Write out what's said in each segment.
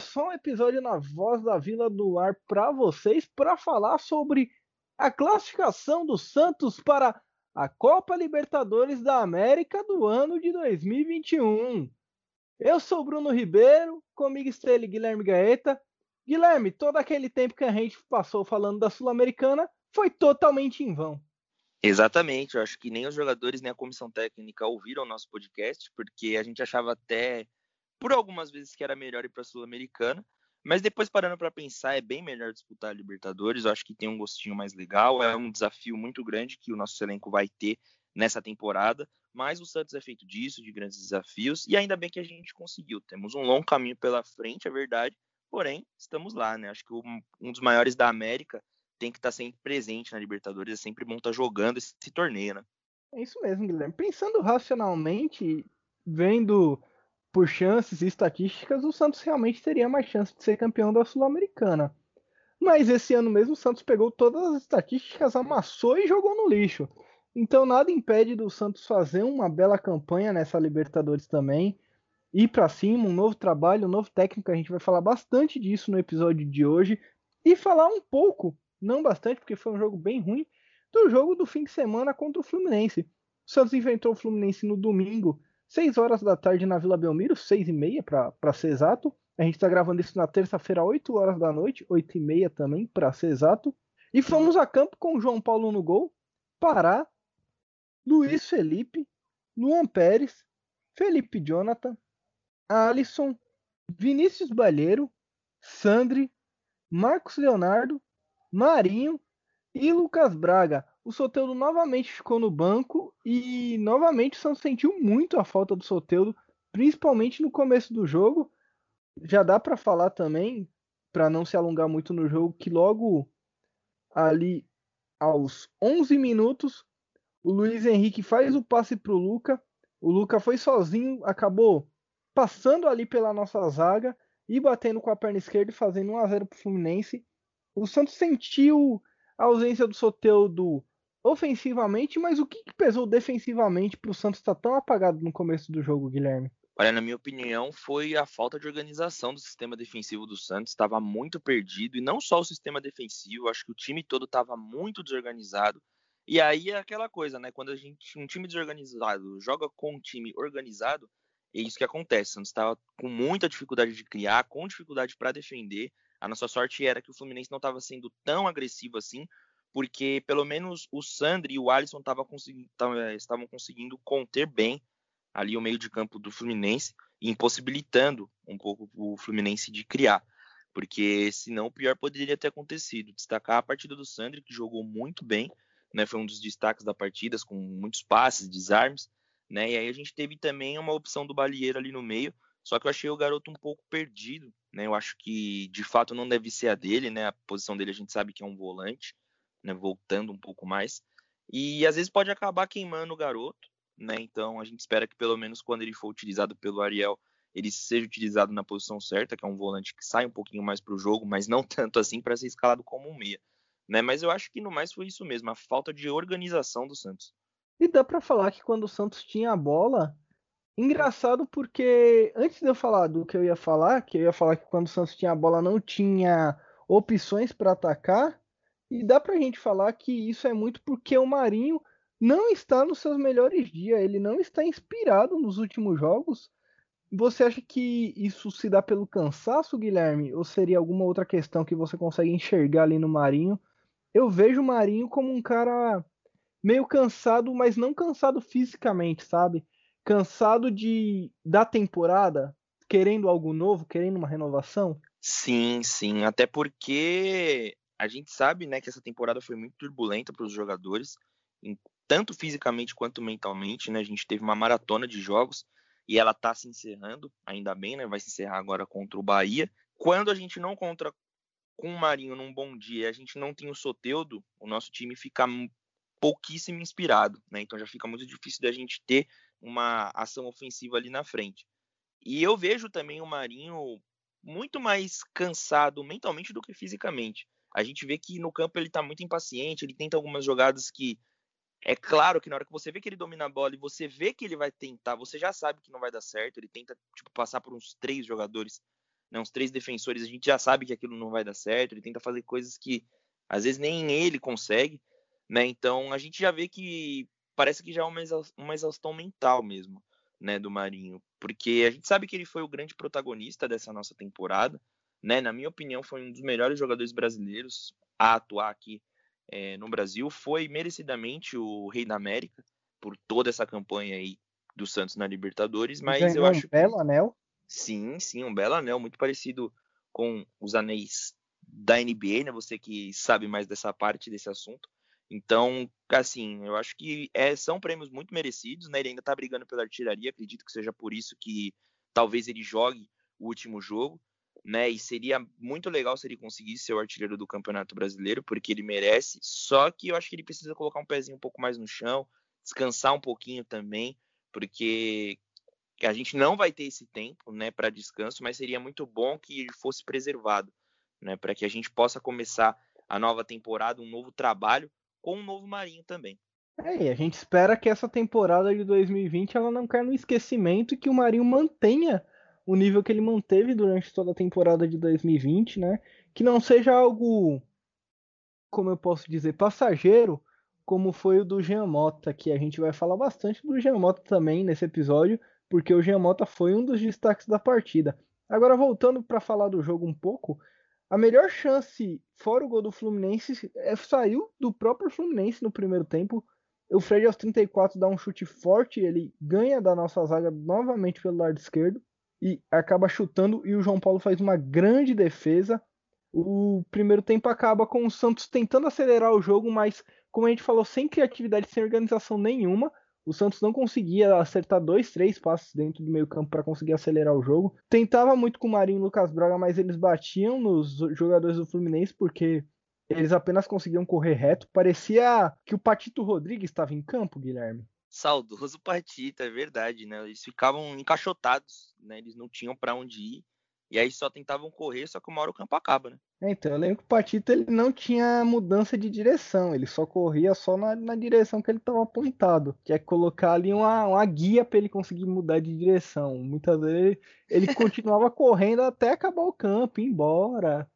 só um episódio na Voz da Vila do Ar para vocês para falar sobre a classificação do Santos para a Copa Libertadores da América do ano de 2021. Eu sou Bruno Ribeiro, comigo está ele Guilherme Gaeta. Guilherme, todo aquele tempo que a gente passou falando da Sul-Americana foi totalmente em vão. Exatamente, eu acho que nem os jogadores nem a comissão técnica ouviram o nosso podcast, porque a gente achava até por algumas vezes que era melhor ir para a Sul-Americana, mas depois parando para pensar, é bem melhor disputar a Libertadores, eu acho que tem um gostinho mais legal, é um desafio muito grande que o nosso elenco vai ter nessa temporada, mas o Santos é feito disso, de grandes desafios, e ainda bem que a gente conseguiu. Temos um longo caminho pela frente, é verdade, porém, estamos lá, né? Acho que um dos maiores da América tem que estar tá sempre presente na Libertadores, é sempre bom estar tá jogando esse, torneio, né? É isso mesmo, Guilherme. Pensando racionalmente, vendo por chances e estatísticas, o Santos realmente teria mais chance de ser campeão da Sul-Americana. Mas esse ano mesmo o Santos pegou todas as estatísticas, amassou e jogou no lixo. Então nada impede do Santos fazer uma bela campanha nessa Libertadores também. Ir para cima, um novo trabalho, um novo técnico, a gente vai falar bastante disso no episódio de hoje. E falar um pouco não bastante, porque foi um jogo bem ruim, do jogo do fim de semana contra o Fluminense. O Santos enfrentou o Fluminense no domingo, 6 horas da tarde na Vila Belmiro, 6 e meia para ser exato. A gente está gravando isso na terça-feira, 8 horas da noite, 8 e meia também, para ser exato. E fomos a campo com o João Paulo no gol, Pará, Luiz Felipe, Luan Pérez, Felipe Jonathan, Alisson, Vinícius Balheiro, Sandri, Marcos Leonardo, Marinho e Lucas Braga. O Soteudo novamente ficou no banco e novamente o Santos sentiu muito a falta do Soteudo, principalmente no começo do jogo. Já dá para falar também, para não se alongar muito no jogo, que logo ali aos 11 minutos o Luiz Henrique faz o passe para o Luca. O Luca foi sozinho, acabou passando ali pela nossa zaga e batendo com a perna esquerda fazendo 1 a 0 para o Fluminense o Santos sentiu a ausência do Soteudo ofensivamente, mas o que, que pesou defensivamente para o Santos estar tá tão apagado no começo do jogo, Guilherme? Olha, na minha opinião, foi a falta de organização do sistema defensivo do Santos. Estava muito perdido, e não só o sistema defensivo, acho que o time todo estava muito desorganizado. E aí é aquela coisa, né? Quando a gente, um time desorganizado joga com um time organizado, é isso que acontece. O Santos estava com muita dificuldade de criar, com dificuldade para defender. A nossa sorte era que o Fluminense não estava sendo tão agressivo assim, porque pelo menos o Sandri e o Alisson conseguindo, eh, estavam conseguindo conter bem ali o meio de campo do Fluminense, impossibilitando um pouco o Fluminense de criar. Porque senão o pior poderia ter acontecido. Destacar a partida do Sandri, que jogou muito bem, né, foi um dos destaques da partida, com muitos passes, desarmes. Né, e aí a gente teve também uma opção do Balieiro ali no meio, só que eu achei o garoto um pouco perdido, né? Eu acho que de fato não deve ser a dele, né? A posição dele a gente sabe que é um volante, né? Voltando um pouco mais. E às vezes pode acabar queimando o garoto, né? Então a gente espera que pelo menos quando ele for utilizado pelo Ariel, ele seja utilizado na posição certa, que é um volante que sai um pouquinho mais para o jogo, mas não tanto assim para ser escalado como um meia. Né? Mas eu acho que no mais foi isso mesmo, a falta de organização do Santos. E dá para falar que quando o Santos tinha a bola, Engraçado porque antes de eu falar do que eu ia falar, que eu ia falar que quando o Santos tinha a bola não tinha opções para atacar, e dá pra gente falar que isso é muito porque o Marinho não está nos seus melhores dias, ele não está inspirado nos últimos jogos. Você acha que isso se dá pelo cansaço, Guilherme, ou seria alguma outra questão que você consegue enxergar ali no Marinho? Eu vejo o Marinho como um cara meio cansado, mas não cansado fisicamente, sabe? cansado de da temporada, querendo algo novo, querendo uma renovação? Sim, sim, até porque a gente sabe, né, que essa temporada foi muito turbulenta para os jogadores, tanto fisicamente quanto mentalmente, né? A gente teve uma maratona de jogos e ela está se encerrando, ainda bem, né? Vai se encerrar agora contra o Bahia. Quando a gente não contra com o Marinho num bom dia, a gente não tem o Soteudo, o nosso time fica pouquíssimo inspirado, né? Então já fica muito difícil da gente ter uma ação ofensiva ali na frente. E eu vejo também o Marinho muito mais cansado mentalmente do que fisicamente. A gente vê que no campo ele está muito impaciente, ele tenta algumas jogadas que é claro que na hora que você vê que ele domina a bola e você vê que ele vai tentar, você já sabe que não vai dar certo. Ele tenta tipo, passar por uns três jogadores, né, uns três defensores, a gente já sabe que aquilo não vai dar certo. Ele tenta fazer coisas que às vezes nem ele consegue, né? Então a gente já vê que parece que já é uma, uma exaustão mental mesmo, né, do Marinho, porque a gente sabe que ele foi o grande protagonista dessa nossa temporada, né? Na minha opinião, foi um dos melhores jogadores brasileiros a atuar aqui é, no Brasil. Foi merecidamente o Rei da América por toda essa campanha aí do Santos na Libertadores, mas Ganhou eu acho um belo anel. Sim, sim, um belo anel, muito parecido com os anéis da NBA, né? Você que sabe mais dessa parte desse assunto. Então, assim, eu acho que é, são prêmios muito merecidos, né? Ele ainda tá brigando pela artilharia, acredito que seja por isso que talvez ele jogue o último jogo né? E seria muito legal se ele conseguisse ser o artilheiro do Campeonato Brasileiro, porque ele merece. Só que eu acho que ele precisa colocar um pezinho um pouco mais no chão, descansar um pouquinho também, porque a gente não vai ter esse tempo, né, para descanso, mas seria muito bom que ele fosse preservado, né, para que a gente possa começar a nova temporada, um novo trabalho com um novo Marinho também. É, e a gente espera que essa temporada de 2020 ela não caia no esquecimento e que o Marinho mantenha o nível que ele manteve durante toda a temporada de 2020, né? Que não seja algo, como eu posso dizer, passageiro, como foi o do Jean Mota, que a gente vai falar bastante do Jean Mota também nesse episódio, porque o Jean Mota foi um dos destaques da partida. Agora voltando para falar do jogo um pouco, a melhor chance fora o gol do Fluminense é, saiu do próprio Fluminense no primeiro tempo. O Fred aos 34 dá um chute forte, ele ganha da nossa zaga novamente pelo lado esquerdo e acaba chutando e o João Paulo faz uma grande defesa. O primeiro tempo acaba com o Santos tentando acelerar o jogo, mas como a gente falou, sem criatividade, sem organização nenhuma. O Santos não conseguia acertar dois, três passes dentro do meio-campo para conseguir acelerar o jogo. Tentava muito com o Marinho e Lucas Braga, mas eles batiam nos jogadores do Fluminense porque eles apenas conseguiam correr reto. Parecia que o Patito Rodrigues estava em campo, Guilherme. Saudoso Patita, é verdade, né? Eles ficavam encaixotados, né? Eles não tinham para onde ir. E aí só tentavam correr, só que uma hora o campo acaba, né? É, então, eu lembro que o Patita ele não tinha mudança de direção, ele só corria só na, na direção que ele estava apontado. Que é colocar ali uma, uma guia para ele conseguir mudar de direção. Muitas vezes ele, ele continuava correndo até acabar o campo, ir embora.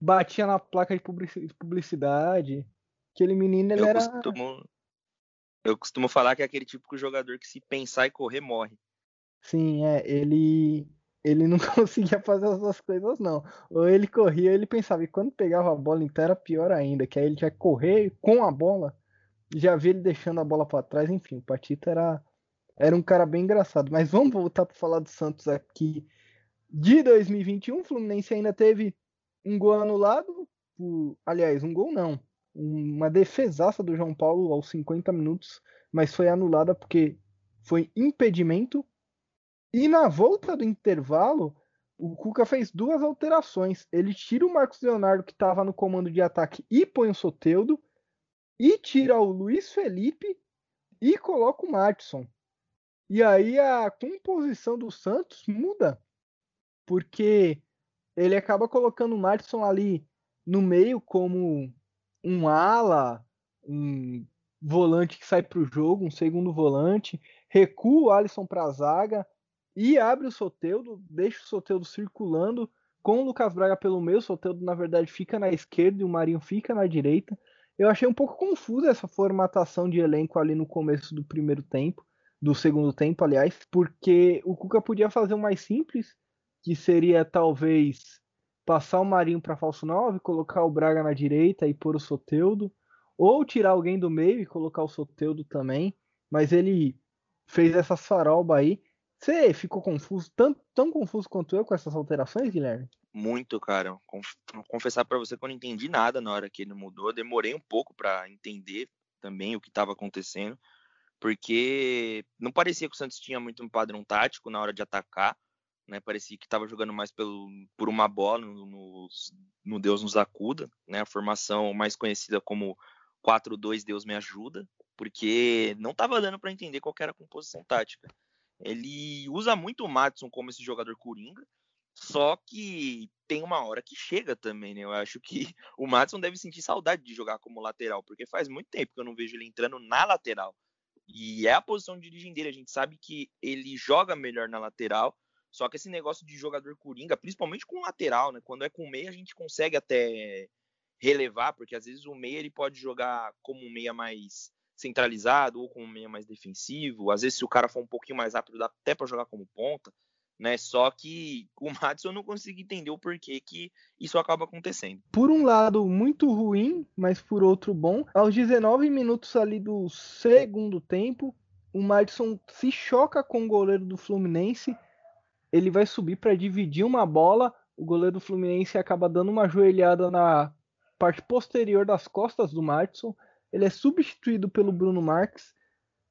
Batia na placa de publicidade. Aquele menino ele eu era. Costumo, eu costumo falar que é aquele típico jogador que se pensar e correr, morre. Sim, é, ele ele não conseguia fazer as duas coisas não. Ou ele corria, ou ele pensava, e quando pegava a bola então era pior ainda, que aí ele que correr com a bola, já vi ele deixando a bola para trás, enfim, o Patito era era um cara bem engraçado. Mas vamos voltar para falar do Santos aqui. De 2021, o Fluminense ainda teve um gol anulado, por, aliás, um gol não, uma defesaça do João Paulo aos 50 minutos, mas foi anulada porque foi impedimento. E na volta do intervalo, o Cuca fez duas alterações. Ele tira o Marcos Leonardo, que estava no comando de ataque, e põe o Soteudo. E tira o Luiz Felipe e coloca o Martson. E aí a composição do Santos muda. Porque ele acaba colocando o Martson ali no meio como um ala, um volante que sai para o jogo, um segundo volante, recua o Alisson para a zaga e abre o Soteudo, deixa o Soteudo circulando com o Lucas Braga pelo meio. O Soteudo, na verdade, fica na esquerda e o Marinho fica na direita. Eu achei um pouco confusa essa formatação de elenco ali no começo do primeiro tempo, do segundo tempo, aliás, porque o Cuca podia fazer o mais simples, que seria talvez passar o Marinho para falso 9, colocar o Braga na direita e pôr o Soteudo, ou tirar alguém do meio e colocar o Soteudo também, mas ele fez essa faroba aí. Você ficou confuso, tão, tão confuso quanto eu com essas alterações, Guilherme? Muito, cara. Confessar para você que eu não entendi nada na hora que ele mudou. Demorei um pouco para entender também o que estava acontecendo, porque não parecia que o Santos tinha muito um padrão tático na hora de atacar né? Parecia que estava jogando mais pelo, por uma bola no, no, no, Deus nos acuda, né? A formação mais conhecida como 4-2 Deus me ajuda, porque não estava dando para entender qual era a composição tática. Ele usa muito o Madison como esse jogador coringa, Só que tem uma hora que chega também, né? Eu acho que o Madison deve sentir saudade de jogar como lateral, porque faz muito tempo que eu não vejo ele entrando na lateral. E é a posição de origem dele, a gente sabe que ele joga melhor na lateral, só que esse negócio de jogador coringa, principalmente com lateral, né? Quando é com meia, a gente consegue até relevar, porque às vezes o meia ele pode jogar como um meia mais centralizado ou como um meia mais defensivo. Às vezes, se o cara for um pouquinho mais rápido, dá até para jogar como ponta né? Só que o Madison não consigo entender o porquê que isso acaba acontecendo. Por um lado, muito ruim, mas por outro bom. Aos 19 minutos ali do segundo tempo, o Madison se choca com o goleiro do Fluminense. Ele vai subir para dividir uma bola. O goleiro do Fluminense acaba dando uma joelhada na parte posterior das costas do Madison. Ele é substituído pelo Bruno Marques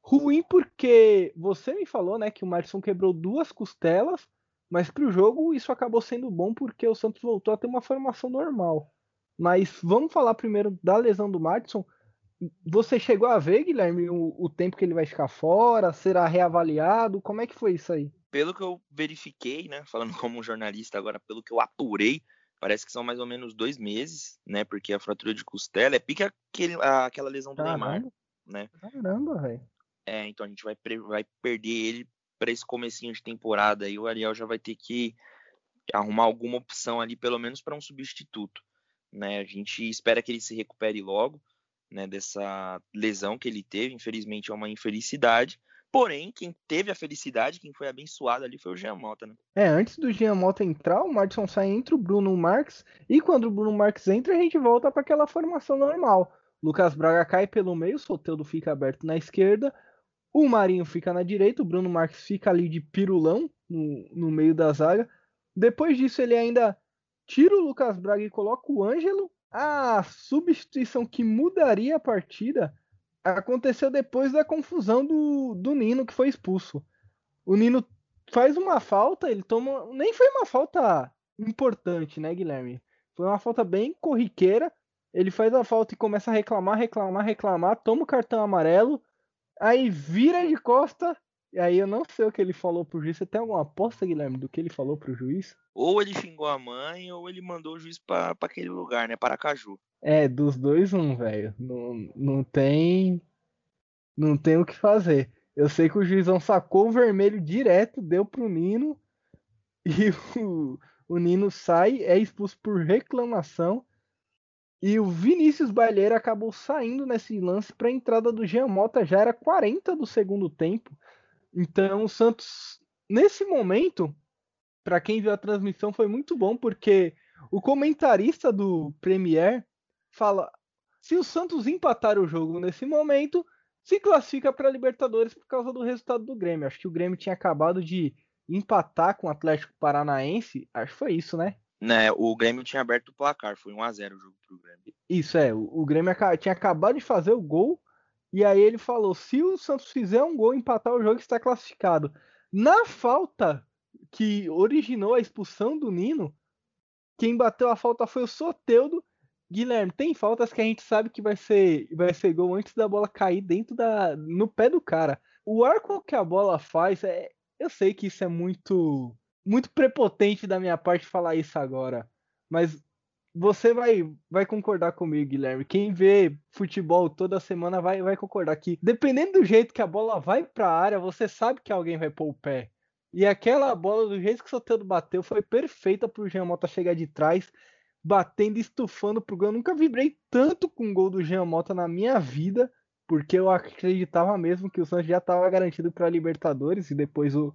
Ruim porque você me falou, né, que o Madison quebrou duas costelas, mas para o jogo isso acabou sendo bom porque o Santos voltou a ter uma formação normal. Mas vamos falar primeiro da lesão do Madison. Você chegou a ver, Guilherme, o, o, tempo que ele vai ficar fora? Será reavaliado? Como é que foi isso aí? Pelo que eu verifiquei, né? Falando como jornalista agora, pelo que eu apurei, parece que são mais ou menos dois meses, né? Porque a fratura de costela é pique aquele, aquela lesão do Caramba. Neymar, né? Caramba, velho. É, então a gente vai, vai perder ele para esse comecinho de temporada e o Ariel já vai ter que arrumar alguma opção ali, pelo menos para um substituto. Né? A gente espera que ele se recupere logo né, dessa lesão que ele teve. Infelizmente é uma infelicidade. Porém, quem teve a felicidade, quem foi abençoado ali foi o Jean Mota, né? É, antes do Jean Mota entrar, o Madison sai entre o Bruno Marques. E quando o Bruno Marques entra, a gente volta para aquela formação normal. Lucas Braga cai pelo meio, o Soteldo fica aberto na esquerda. O Marinho fica na direita, o Bruno Marques fica ali de pirulão no, no meio da zaga. Depois disso, ele ainda tira o Lucas Braga e coloca o Ângelo. A substituição que mudaria a partida aconteceu depois da confusão do, do Nino, que foi expulso. O Nino faz uma falta, ele toma. Nem foi uma falta importante, né, Guilherme? Foi uma falta bem corriqueira. Ele faz a falta e começa a reclamar, reclamar, reclamar, toma o cartão amarelo. Aí vira de costa. E aí eu não sei o que ele falou pro juiz. Você tem alguma aposta, Guilherme, do que ele falou pro juiz? Ou ele xingou a mãe, ou ele mandou o juiz pra, pra aquele lugar, né? Paracaju. É, dos dois, um, velho. Não, não tem. Não tem o que fazer. Eu sei que o juizão sacou o vermelho direto, deu pro Nino. E o, o Nino sai, é expulso por reclamação. E o Vinícius Baileira acabou saindo nesse lance para a entrada do Jean Mota, já era 40 do segundo tempo. Então o Santos, nesse momento, para quem viu a transmissão, foi muito bom, porque o comentarista do Premier fala: se o Santos empatar o jogo nesse momento, se classifica para a Libertadores por causa do resultado do Grêmio. Acho que o Grêmio tinha acabado de empatar com o Atlético Paranaense, acho que foi isso, né? Né, o Grêmio tinha aberto o placar, foi 1 a 0 o jogo pro Grêmio. Isso é, o Grêmio tinha acabado de fazer o gol e aí ele falou: se o Santos fizer um gol, empatar o jogo, está classificado. Na falta que originou a expulsão do Nino, quem bateu a falta foi o Soteudo. Guilherme, tem faltas que a gente sabe que vai ser, vai ser gol antes da bola cair dentro da no pé do cara. O arco que a bola faz é, eu sei que isso é muito muito prepotente da minha parte falar isso agora, mas você vai, vai concordar comigo, Guilherme. Quem vê futebol toda semana vai, vai concordar que, dependendo do jeito que a bola vai para a área, você sabe que alguém vai pôr o pé. E aquela bola, do jeito que o Soteldo bateu, foi perfeita para o Jean Mota chegar de trás, batendo estufando pro gol. Eu nunca vibrei tanto com o gol do Jean Mota na minha vida, porque eu acreditava mesmo que o Santos já estava garantido para Libertadores e depois o,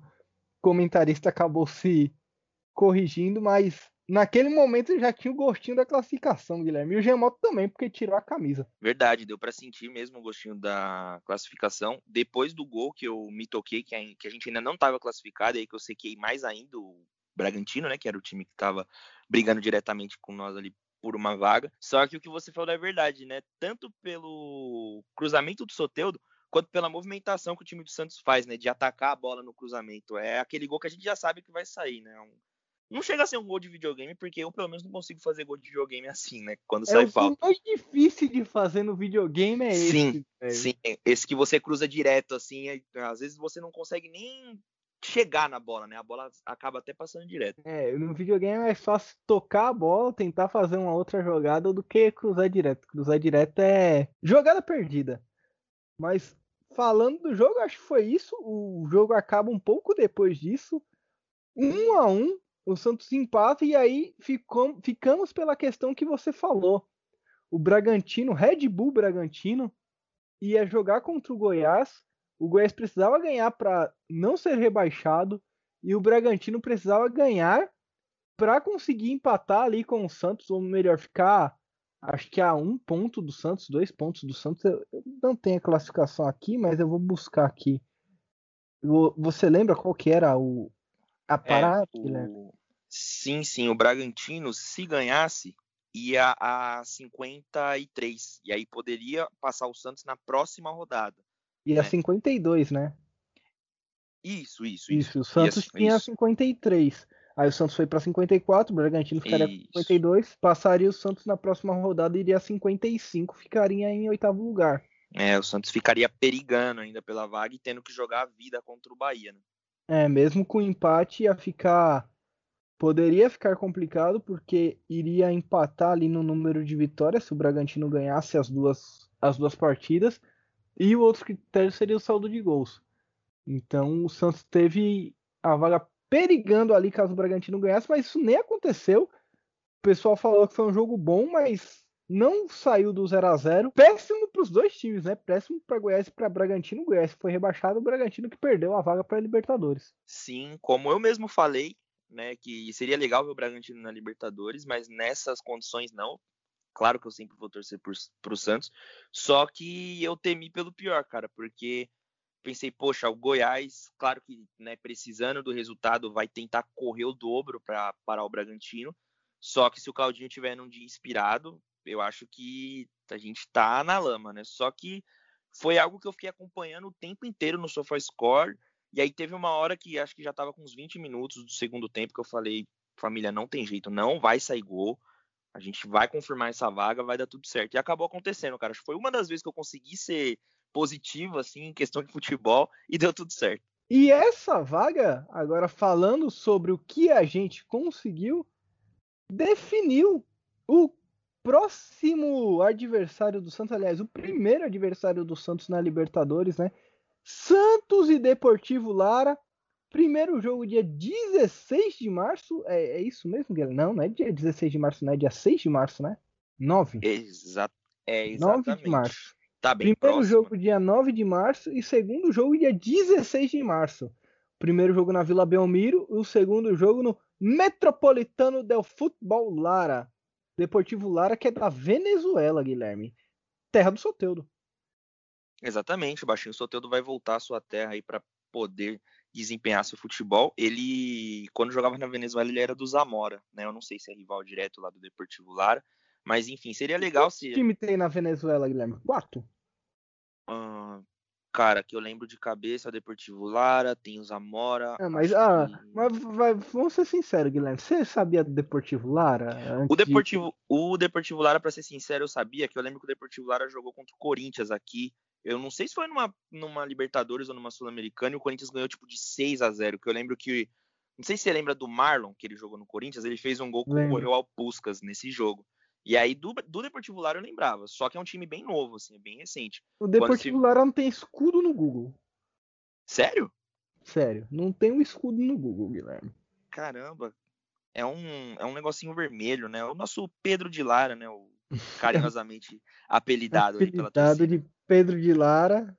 comentarista acabou se corrigindo, mas naquele momento já tinha o gostinho da classificação, Guilherme. E o Gemoto também, porque tirou a camisa. Verdade, deu para sentir mesmo o gostinho da classificação. Depois do gol que eu me toquei, que a, gente ainda não estava classificado, aí que eu sequei mais ainda o Bragantino, né, que era o time que estava brigando diretamente com nós ali por uma vaga. Só que o que você falou é verdade, né? Tanto pelo cruzamento do Soteudo, quanto pela movimentação que o time do Santos faz, né? De atacar a bola no cruzamento. É aquele gol que a gente já sabe que vai sair, né? Um... Não chega a ser um gol de videogame, porque eu pelo menos não consigo fazer gol de videogame assim, né? Quando é sai falta. O mais difícil de fazer no videogame é sim, esse. Sim, esse que você cruza direto, assim. É... Às vezes você não consegue nem chegar na bola, né? A bola acaba até passando direto. É, no videogame é mais fácil tocar a bola, tentar fazer uma outra jogada do que cruzar direto. Cruzar direto é jogada perdida. Mas falando do jogo, acho que foi isso. O jogo acaba um pouco depois disso. Um a um, o Santos empata e aí ficamos pela questão que você falou. O Bragantino, Red Bull Bragantino, ia jogar contra o Goiás. O Goiás precisava ganhar para não ser rebaixado e o Bragantino precisava ganhar para conseguir empatar ali com o Santos, ou melhor, ficar acho que a um ponto do Santos, dois pontos do Santos. Eu não tenho a classificação aqui, mas eu vou buscar aqui. Você lembra qual que era o a parada? É, o... Sim, sim. O Bragantino, se ganhasse, ia a 53. E aí poderia passar o Santos na próxima rodada. Ia né? 52, né? Isso, isso, isso. Isso, o Santos isso, tinha isso. 53. Aí o Santos foi para 54, o Bragantino ficaria com 52, passaria o Santos na próxima rodada iria a 55, ficaria em oitavo lugar. É, o Santos ficaria perigando ainda pela vaga e tendo que jogar a vida contra o Bahia, né? É, mesmo com empate ia ficar poderia ficar complicado porque iria empatar ali no número de vitórias se o Bragantino ganhasse as duas as duas partidas e o outro critério seria o saldo de gols. Então o Santos teve a vaga perigando ali caso o Bragantino ganhasse, mas isso nem aconteceu. O pessoal falou que foi um jogo bom, mas não saiu do 0 a 0 Péssimo para os dois times, né? Péssimo para Goiás e para Bragantino. O Goiás foi rebaixado, o Bragantino que perdeu a vaga para Libertadores. Sim, como eu mesmo falei, né, que seria legal ver o Bragantino na Libertadores, mas nessas condições não. Claro que eu sempre vou torcer para o Santos, só que eu temi pelo pior, cara, porque pensei, poxa, o Goiás, claro que né, precisando do resultado, vai tentar correr o dobro para parar o Bragantino. Só que se o Claudinho tiver num dia inspirado, eu acho que a gente tá na lama, né? Só que foi algo que eu fiquei acompanhando o tempo inteiro no SofaScore. E aí teve uma hora que acho que já tava com uns 20 minutos do segundo tempo que eu falei, família, não tem jeito, não vai sair gol. A gente vai confirmar essa vaga, vai dar tudo certo. E acabou acontecendo, cara. Acho que foi uma das vezes que eu consegui ser positivo, assim, em questão de futebol, e deu tudo certo. E essa vaga, agora falando sobre o que a gente conseguiu, definiu o próximo adversário do Santos, aliás, o primeiro adversário do Santos na Libertadores, né? Santos e Deportivo Lara. Primeiro jogo dia 16 de março. É, é isso mesmo, Guilherme? Não, não é dia 16 de março, não é dia 6 de março, né? 9. Exa é exatamente. 9 de março. Tá bem Primeiro próximo. jogo dia 9 de março e segundo jogo dia 16 de março. Primeiro jogo na Vila Belmiro e o segundo jogo no Metropolitano del Futebol Lara. Deportivo Lara, que é da Venezuela, Guilherme. Terra do Soteudo. Exatamente, o Baixinho Soteudo vai voltar à sua terra aí para poder desempenhar seu futebol. Ele, quando jogava na Venezuela, ele era do Zamora, né? Eu não sei se é rival direto lá do Deportivo Lara, mas enfim, seria legal se. Que time tem na Venezuela, Guilherme? Quatro? Uh, cara, que eu lembro de cabeça, o Deportivo Lara, tem o Zamora. Ah, mas, ah, que... mas vai, vamos ser sinceros, Guilherme. Você sabia do Deportivo Lara? O Deportivo, de... o Deportivo Lara, para ser sincero, eu sabia que eu lembro que o Deportivo Lara jogou contra o Corinthians aqui eu não sei se foi numa, numa Libertadores ou numa Sul-Americana e o Corinthians ganhou tipo de 6 a 0 que eu lembro que. Não sei se você lembra do Marlon, que ele jogou no Corinthians, ele fez um gol com o Royal Puskas nesse jogo. E aí do, do Deportivo Lara eu lembrava, só que é um time bem novo, assim, bem recente. O Deportivo se... Lara não tem escudo no Google. Sério? Sério, não tem um escudo no Google, Guilherme. Caramba, é um, é um negocinho vermelho, né? O nosso Pedro de Lara, né? O carinhosamente apelidado, apelidado pela torcida. de Pedro de Lara.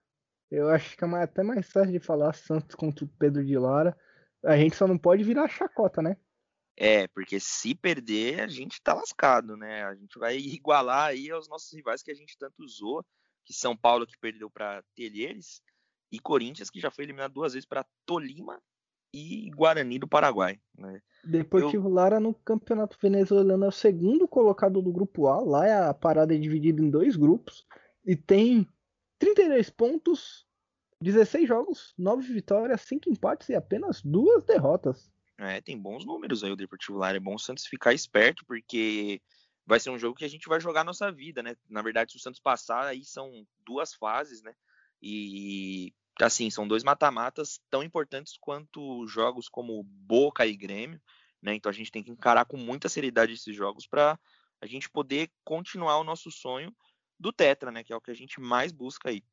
Eu acho que é até mais fácil de falar Santos contra o Pedro de Lara. A gente só não pode virar chacota, né? É, porque se perder, a gente tá lascado, né? A gente vai igualar aí aos nossos rivais que a gente tanto usou, que São Paulo que perdeu para Telheres e Corinthians que já foi eliminado duas vezes para Tolima e Guarani do Paraguai, né? Deportivo Eu... Lara no Campeonato Venezuelano é o segundo colocado do grupo A. Lá a parada é dividida em dois grupos e tem 32 pontos, 16 jogos, 9 vitórias, 5 empates e apenas duas derrotas. É, tem bons números aí o Deportivo Lara. É bom o Santos ficar esperto, porque vai ser um jogo que a gente vai jogar a nossa vida, né? Na verdade, se o Santos passar, aí são duas fases, né? E assim, são dois mata-matas tão importantes quanto jogos como Boca e Grêmio, né? Então a gente tem que encarar com muita seriedade esses jogos para a gente poder continuar o nosso sonho do Tetra, né? Que é o que a gente mais busca aí.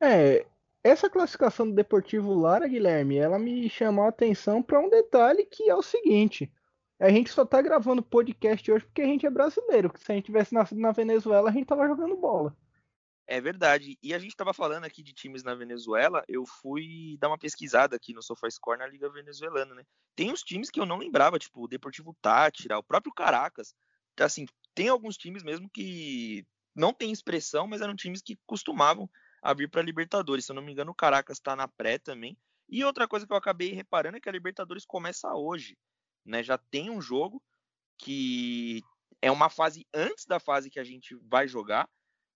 É, essa classificação do Deportivo Lara, Guilherme, ela me chamou a atenção para um detalhe que é o seguinte: a gente só tá gravando podcast hoje porque a gente é brasileiro. Porque se a gente tivesse nascido na Venezuela, a gente tava jogando bola. É verdade. E a gente estava falando aqui de times na Venezuela. Eu fui dar uma pesquisada aqui no SofaScore na Liga Venezuelana, né? Tem uns times que eu não lembrava, tipo o Deportivo Tátira, o próprio Caracas. Assim, tem alguns times mesmo que não tem expressão, mas eram times que costumavam a vir para Libertadores. Se eu não me engano, o Caracas está na pré também. E outra coisa que eu acabei reparando é que a Libertadores começa hoje, né? Já tem um jogo que é uma fase antes da fase que a gente vai jogar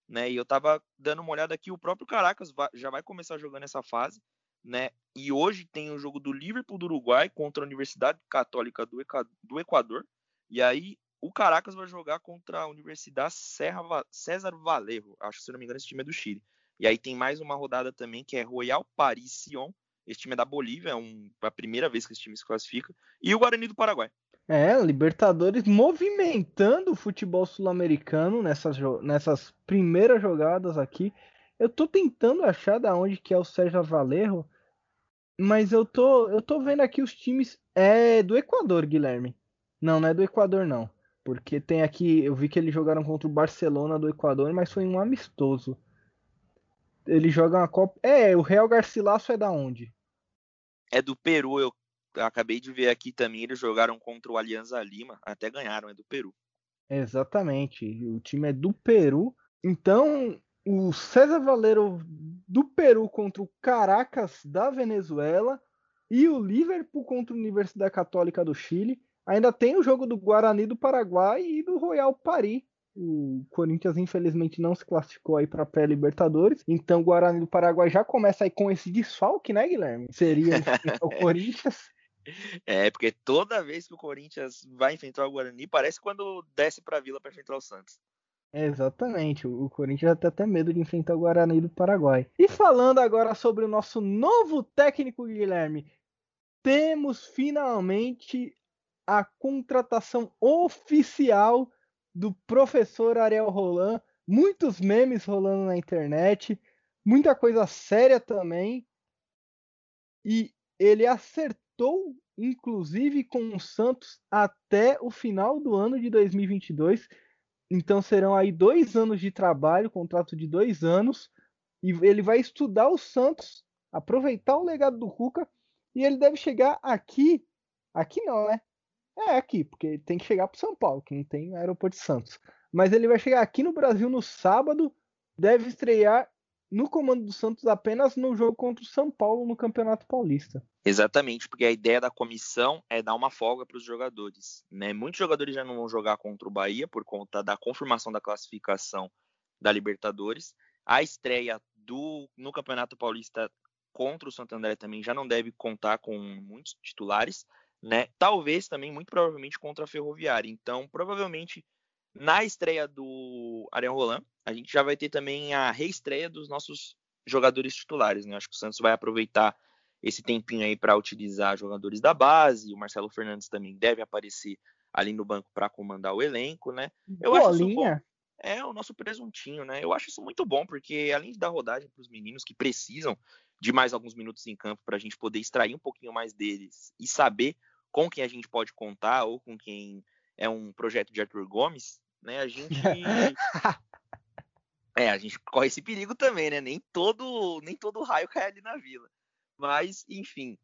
né? E eu tava dando uma olhada aqui, o próprio Caracas já vai começar jogando essa fase, né? E hoje tem o jogo do Liverpool do Uruguai contra a Universidade Católica do, do Equador. E aí o Caracas vai jogar contra a Universidade César Valerro. Acho que se não me engano esse time é do Chile. E aí tem mais uma rodada também que é Royal Paris Sion. Esse time é da Bolívia, é um, a primeira vez que esse time se classifica. E o Guarani do Paraguai. É, Libertadores movimentando o futebol sul-americano nessas, nessas primeiras jogadas aqui. Eu tô tentando achar da onde que é o Sérgio Valerro, mas eu tô, eu tô vendo aqui os times é do Equador, Guilherme. Não, não é do Equador não, porque tem aqui, eu vi que eles jogaram contra o Barcelona do Equador, mas foi um amistoso. Eles jogam a Copa. É, o Real Garcilaso é da onde? É do Peru, eu acabei de ver aqui também, eles jogaram contra o Alianza Lima, até ganharam, é do Peru. Exatamente, o time é do Peru. Então, o César Valero do Peru contra o Caracas da Venezuela e o Liverpool contra a Universidade Católica do Chile. Ainda tem o jogo do Guarani do Paraguai e do Royal Paris. O Corinthians, infelizmente, não se classificou aí para pré-Libertadores. Então, o Guarani do Paraguai já começa aí com esse desfalque, né, Guilherme? Seria o Corinthians. É, porque toda vez que o Corinthians vai enfrentar o Guarani, parece quando desce para a Vila para enfrentar o Santos. exatamente, o Corinthians tem até medo de enfrentar o Guarani do Paraguai. E falando agora sobre o nosso novo técnico, Guilherme, temos finalmente a contratação oficial do professor Ariel Roland. Muitos memes rolando na internet, muita coisa séria também. E ele acertou inclusive, com o Santos até o final do ano de 2022. Então serão aí dois anos de trabalho, contrato de dois anos, e ele vai estudar o Santos, aproveitar o legado do Cuca, e ele deve chegar aqui. Aqui não, né? É aqui, porque tem que chegar para São Paulo, que não tem aeroporto de Santos. Mas ele vai chegar aqui no Brasil no sábado, deve estrear no comando do Santos apenas no jogo contra o São Paulo no Campeonato Paulista. Exatamente, porque a ideia da comissão é dar uma folga para os jogadores. Né? Muitos jogadores já não vão jogar contra o Bahia por conta da confirmação da classificação da Libertadores. A estreia do no Campeonato Paulista contra o Santo André também já não deve contar com muitos titulares, né? Talvez também, muito provavelmente, contra a Ferroviária. Então, provavelmente na estreia do Ariel Roland, a gente já vai ter também a reestreia dos nossos jogadores titulares. Né? Acho que o Santos vai aproveitar esse tempinho aí para utilizar jogadores da base. O Marcelo Fernandes também deve aparecer ali no banco para comandar o elenco, né? Eu Bolinha. acho. É o nosso presuntinho, né? Eu acho isso muito bom, porque além de dar rodagem para os meninos que precisam de mais alguns minutos em campo para a gente poder extrair um pouquinho mais deles e saber com quem a gente pode contar ou com quem é um projeto de Arthur Gomes, né? A gente é, a gente corre esse perigo também, né? Nem todo, nem todo raio cai ali na vila. Mas, enfim,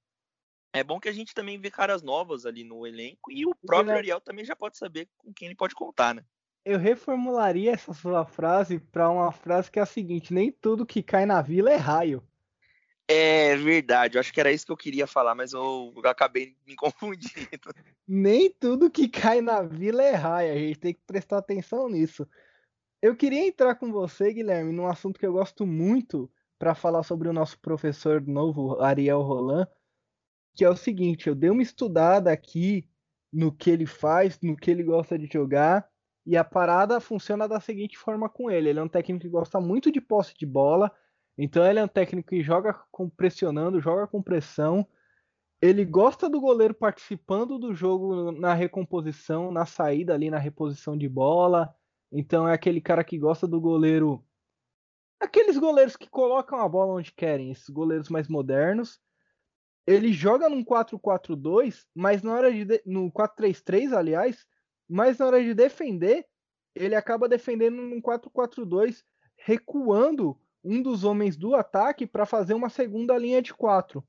é bom que a gente também vê caras novas ali no elenco e o próprio Ariel também já pode saber com quem ele pode contar, né? Eu reformularia essa sua frase para uma frase que é a seguinte: nem tudo que cai na vila é raio. É verdade, eu acho que era isso que eu queria falar, mas eu acabei me confundindo. Nem tudo que cai na vila é raia, a gente tem que prestar atenção nisso. Eu queria entrar com você, Guilherme, num assunto que eu gosto muito para falar sobre o nosso professor novo, Ariel Roland, que é o seguinte: eu dei uma estudada aqui no que ele faz, no que ele gosta de jogar, e a parada funciona da seguinte forma com ele: ele é um técnico que gosta muito de posse de bola, Então ele é um técnico que joga com pressionando, joga com pressão. Ele gosta do goleiro participando do jogo na recomposição, na saída ali, na reposição de bola. Então é aquele cara que gosta do goleiro. Aqueles goleiros que colocam a bola onde querem, esses goleiros mais modernos. Ele joga num 4-4-2, mas na hora de. de no 4-3-3, aliás, mas na hora de defender, ele acaba defendendo num 4-4-2, recuando um dos homens do ataque para fazer uma segunda linha de quatro.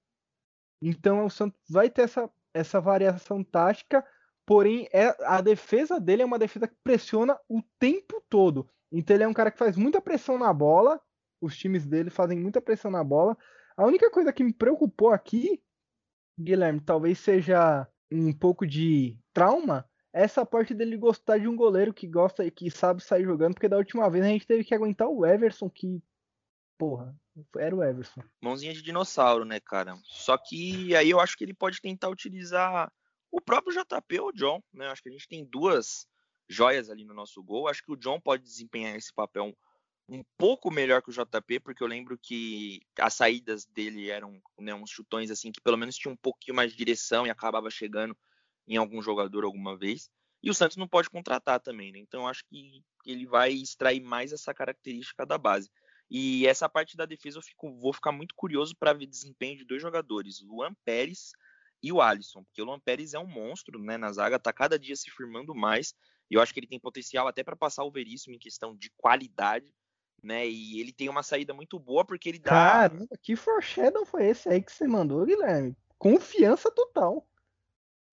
Então o Santos vai ter essa, essa variação tática, porém é, a defesa dele é uma defesa que pressiona o tempo todo. Então ele é um cara que faz muita pressão na bola, os times dele fazem muita pressão na bola. A única coisa que me preocupou aqui, Guilherme, talvez seja um pouco de trauma, essa parte dele gostar de um goleiro que gosta e que sabe sair jogando, porque da última vez a gente teve que aguentar o Everson, que porra, era o Everson. Mãozinha de dinossauro, né, cara? Só que aí eu acho que ele pode tentar utilizar o próprio JP ou o John, né? Acho que a gente tem duas joias ali no nosso gol. Acho que o John pode desempenhar esse papel um pouco melhor que o JP, porque eu lembro que as saídas dele eram né, uns chutões assim que pelo menos tinha um pouquinho mais de direção e acabava chegando em algum jogador alguma vez. E o Santos não pode contratar também, né? Então acho que ele vai extrair mais essa característica da base. E essa parte da defesa eu fico, vou ficar muito curioso para ver o desempenho de dois jogadores, o Luan Pérez e o Alisson, porque o Luan Pérez é um monstro né, na zaga, tá cada dia se firmando mais, e eu acho que ele tem potencial até para passar o Veríssimo em questão de qualidade, né? E ele tem uma saída muito boa porque ele dá. Caramba, que foreshadow foi esse aí que você mandou, Guilherme? Confiança total.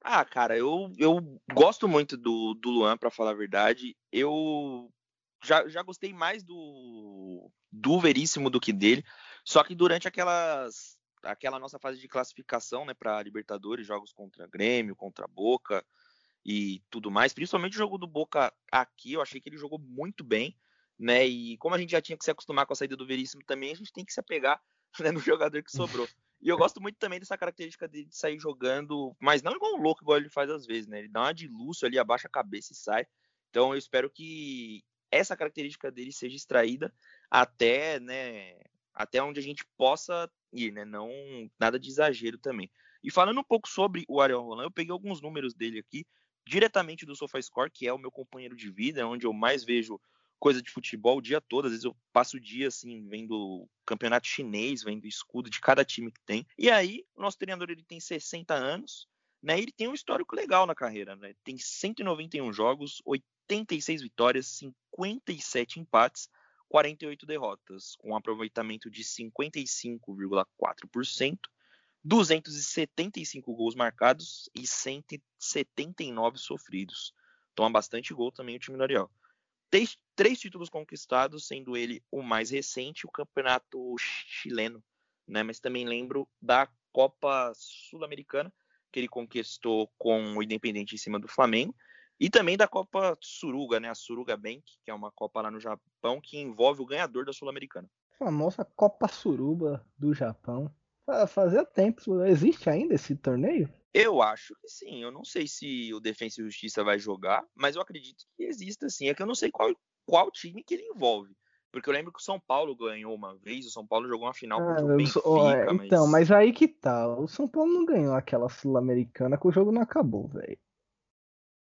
Ah, cara, eu, eu gosto muito do, do Luan, para falar a verdade. Eu já, já gostei mais do, do Veríssimo do que dele. Só que durante aquelas aquela nossa fase de classificação, né, para Libertadores, jogos contra Grêmio, contra Boca e tudo mais, principalmente o jogo do Boca aqui, eu achei que ele jogou muito bem, né? E como a gente já tinha que se acostumar com a saída do Veríssimo também, a gente tem que se apegar né, no jogador que sobrou. E eu gosto muito também dessa característica dele de sair jogando, mas não igual um louco, igual ele faz às vezes, né? Ele dá uma de luxo ali, abaixa a cabeça e sai. Então eu espero que essa característica dele seja extraída até, né, até onde a gente possa ir, né? Não nada de exagero também. E falando um pouco sobre o Ariel Roland, eu peguei alguns números dele aqui, diretamente do SofaScore, que é o meu companheiro de vida, onde eu mais vejo coisa de futebol o dia todo. Às vezes eu passo o dia assim vendo campeonato chinês, vendo escudo de cada time que tem. E aí, o nosso treinador ele tem 60 anos, né? Ele tem um histórico legal na carreira, né? Tem 191 jogos, 86 vitórias, 57 empates, 48 derrotas, com um aproveitamento de 55,4%, 275 gols marcados e 179 sofridos. Toma bastante gol também o time do Ariel. Três, três títulos conquistados, sendo ele o mais recente, o campeonato chileno, né? Mas também lembro da Copa Sul-Americana, que ele conquistou com o Independente em cima do Flamengo, e também da Copa Suruga, né? A Suruga Bank, que é uma Copa lá no Japão que envolve o ganhador da Sul-Americana. Famosa Copa Suruba do Japão. Fazia tempo, existe ainda esse torneio? Eu acho que sim. Eu não sei se o Defensa e Justiça vai jogar, mas eu acredito que exista sim. É que eu não sei qual, qual time que ele envolve. Porque eu lembro que o São Paulo ganhou uma vez, o São Paulo jogou uma final ah, contra o Benfica. É, mas... Então, mas aí que tá. O São Paulo não ganhou aquela Sul-Americana que o jogo não acabou, velho.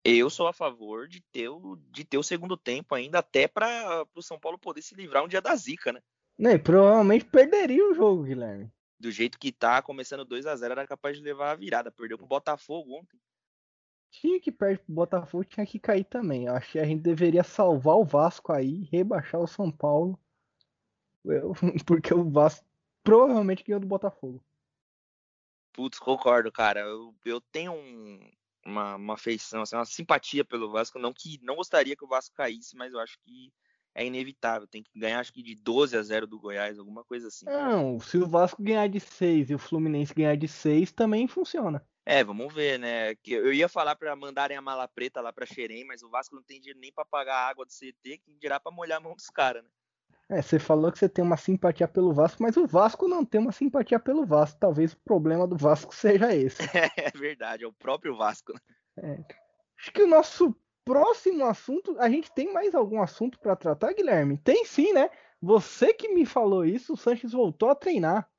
Eu sou a favor de ter o, de ter o segundo tempo ainda, até para o São Paulo poder se livrar um dia da zica, né? Né, provavelmente perderia o jogo, Guilherme. Do jeito que tá, começando 2 a 0 era capaz de levar a virada. Perdeu pro Botafogo ontem. Tinha que perder pro Botafogo, tinha que cair também. Eu acho que a gente deveria salvar o Vasco aí, rebaixar o São Paulo. Eu, porque o Vasco provavelmente ganhou do Botafogo. Putz, concordo, cara. Eu, eu tenho um, uma, uma feição, assim, uma simpatia pelo Vasco. Não que não gostaria que o Vasco caísse, mas eu acho que é inevitável. Tem que ganhar, acho que de 12 a 0 do Goiás, alguma coisa assim. Não, se o Vasco ganhar de 6 e o Fluminense ganhar de 6, também funciona. É, vamos ver, né? Que eu ia falar para mandarem a mala preta lá para Xerém, mas o Vasco não tem dinheiro nem para pagar a água do CT, que dirá para molhar a mão dos caras, né? É, você falou que você tem uma simpatia pelo Vasco, mas o Vasco não tem uma simpatia pelo Vasco. Talvez o problema do Vasco seja esse. É, verdade, é o próprio Vasco. Né? É. Acho que o nosso próximo assunto, a gente tem mais algum assunto para tratar, Guilherme? Tem sim, né? Você que me falou isso, o Sanches voltou a treinar.